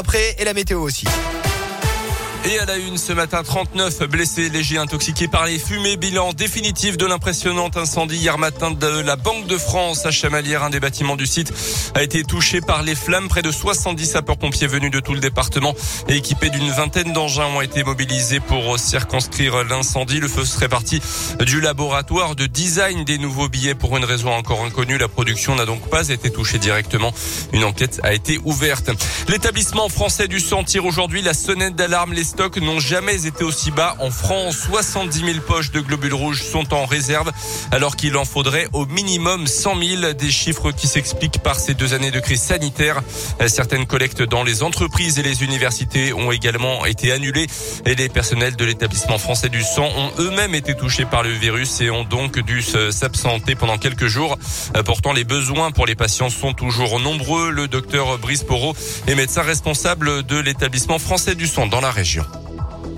après et la météo aussi. Et à la une ce matin, 39 blessés légers intoxiqués par les fumées. Bilan définitif de l'impressionnant incendie hier matin de la Banque de France à Chamalières. Un des bâtiments du site a été touché par les flammes. Près de 70 sapeurs-pompiers venus de tout le département et équipés d'une vingtaine d'engins ont été mobilisés pour circonscrire l'incendie. Le feu serait parti du laboratoire de design des nouveaux billets pour une raison encore inconnue. La production n'a donc pas été touchée directement. Une enquête a été ouverte. L'établissement français du sang tire aujourd'hui la sonnette d'alarme. Les stocks n'ont jamais été aussi bas en France. 70 000 poches de globules rouges sont en réserve, alors qu'il en faudrait au minimum 100 000. Des chiffres qui s'expliquent par ces deux années de crise sanitaire. Certaines collectes dans les entreprises et les universités ont également été annulées et les personnels de l'établissement français du sang ont eux-mêmes été touchés par le virus et ont donc dû s'absenter pendant quelques jours. Pourtant, les besoins pour les patients sont toujours nombreux. Le docteur Brice Porot est médecin responsable de l'établissement français du sang dans la région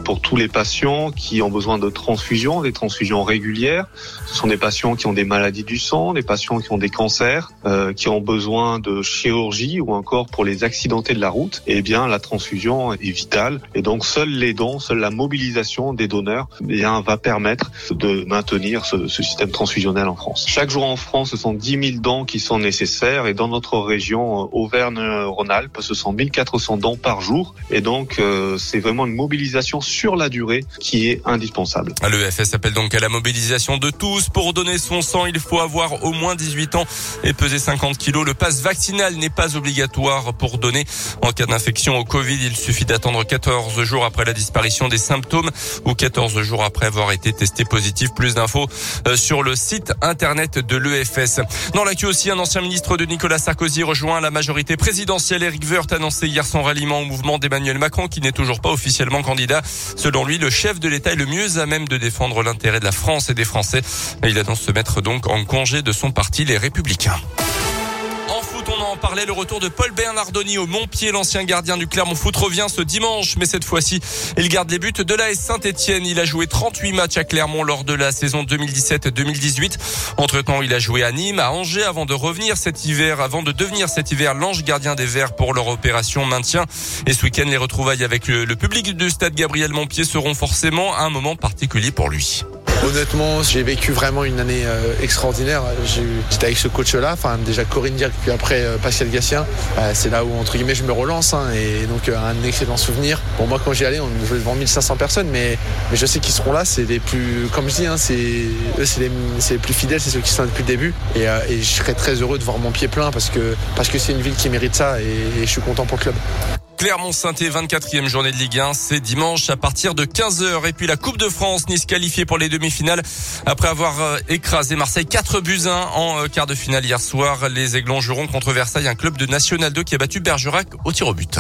pour tous les patients qui ont besoin de transfusions, des transfusions régulières. Ce sont des patients qui ont des maladies du sang, des patients qui ont des cancers, euh, qui ont besoin de chirurgie ou encore pour les accidentés de la route. Eh bien, la transfusion est vitale et donc seuls les dons, seule la mobilisation des donneurs, eh bien, va permettre de maintenir ce, ce, système transfusionnel en France. Chaque jour en France, ce sont 10 000 dons qui sont nécessaires et dans notre région euh, Auvergne-Rhône-Alpes, ce sont 1400 dons par jour et donc euh, c'est vraiment une mobilisation sur la durée qui est indispensable. L'EFS appelle donc à la mobilisation de tous. Pour donner son sang, il faut avoir au moins 18 ans et peser 50 kilos. Le passe vaccinal n'est pas obligatoire pour donner. En cas d'infection au Covid, il suffit d'attendre 14 jours après la disparition des symptômes ou 14 jours après avoir été testé positif. Plus d'infos euh, sur le site internet de l'EFS. Dans l'actu aussi, un ancien ministre de Nicolas Sarkozy rejoint la majorité présidentielle. Eric Woerth annoncé hier son ralliement au mouvement d'Emmanuel Macron qui n'est toujours pas officiellement candidat. Selon lui, le chef de l'État est le mieux à même de défendre l'intérêt de la France et des Français. Il annonce se mettre donc en congé de son parti, les Républicains en parlait, le retour de Paul Bernardoni au Montpied, l'ancien gardien du Clermont Foot revient ce dimanche, mais cette fois-ci, il garde les buts de l'AS Saint-Etienne. Il a joué 38 matchs à Clermont lors de la saison 2017-2018. Entre-temps, il a joué à Nîmes, à Angers avant de revenir cet hiver, avant de devenir cet hiver l'ange gardien des Verts pour leur opération maintien. Et ce week-end, les retrouvailles avec le, public du stade Gabriel Montpied seront forcément un moment particulier pour lui. Honnêtement, j'ai vécu vraiment une année euh, extraordinaire. J'étais avec ce coach-là, enfin déjà Corinne Dirk, puis après euh, Pascal Gassien. Bah, c'est là où entre guillemets je me relance hein, et donc euh, un excellent souvenir. Pour moi, quand j'y allais, on jouait devant 1500 personnes, mais, je sais qu'ils seront là. C'est les plus, comme je dis, hein, c'est c'est les, plus fidèles, c'est ceux qui sont là depuis le début. Et, je serais très heureux de voir mon pied plein parce que parce que c'est une ville qui mérite ça et je suis content pour le club. Clermont-Sainté, 24e journée de Ligue 1, c'est dimanche à partir de 15h. Et puis la Coupe de France, Nice qualifié pour les demi-finales après avoir euh, écrasé Marseille 4 buts 1 en euh, quart de finale hier soir. Les Aiglons joueront contre Versailles, un club de National 2 qui a battu Bergerac au tir au but.